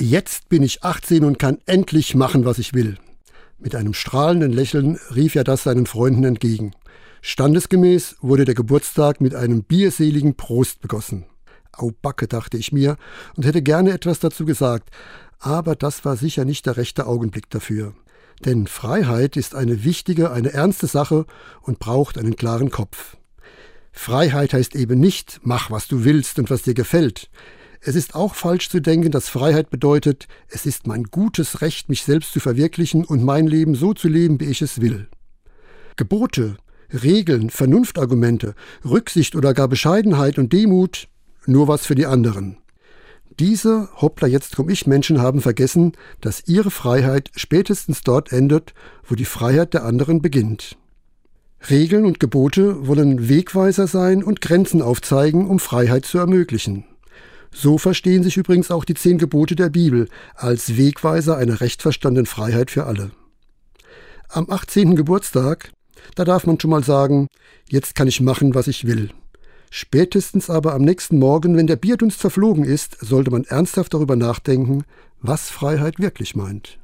Jetzt bin ich 18 und kann endlich machen, was ich will. Mit einem strahlenden Lächeln rief er das seinen Freunden entgegen. Standesgemäß wurde der Geburtstag mit einem bierseligen Prost begossen. Au Backe, dachte ich mir und hätte gerne etwas dazu gesagt, aber das war sicher nicht der rechte Augenblick dafür. Denn Freiheit ist eine wichtige, eine ernste Sache und braucht einen klaren Kopf. Freiheit heißt eben nicht, mach, was du willst und was dir gefällt. Es ist auch falsch zu denken, dass Freiheit bedeutet, es ist mein gutes Recht, mich selbst zu verwirklichen und mein Leben so zu leben, wie ich es will. Gebote, Regeln, Vernunftargumente, Rücksicht oder gar Bescheidenheit und Demut, nur was für die anderen. Diese, hoppla, jetzt komm ich Menschen haben vergessen, dass ihre Freiheit spätestens dort endet, wo die Freiheit der anderen beginnt. Regeln und Gebote wollen Wegweiser sein und Grenzen aufzeigen, um Freiheit zu ermöglichen. So verstehen sich übrigens auch die zehn Gebote der Bibel als Wegweiser einer recht verstandenen Freiheit für alle. Am 18. Geburtstag, da darf man schon mal sagen, jetzt kann ich machen, was ich will. Spätestens aber am nächsten Morgen, wenn der Bierdunst verflogen ist, sollte man ernsthaft darüber nachdenken, was Freiheit wirklich meint.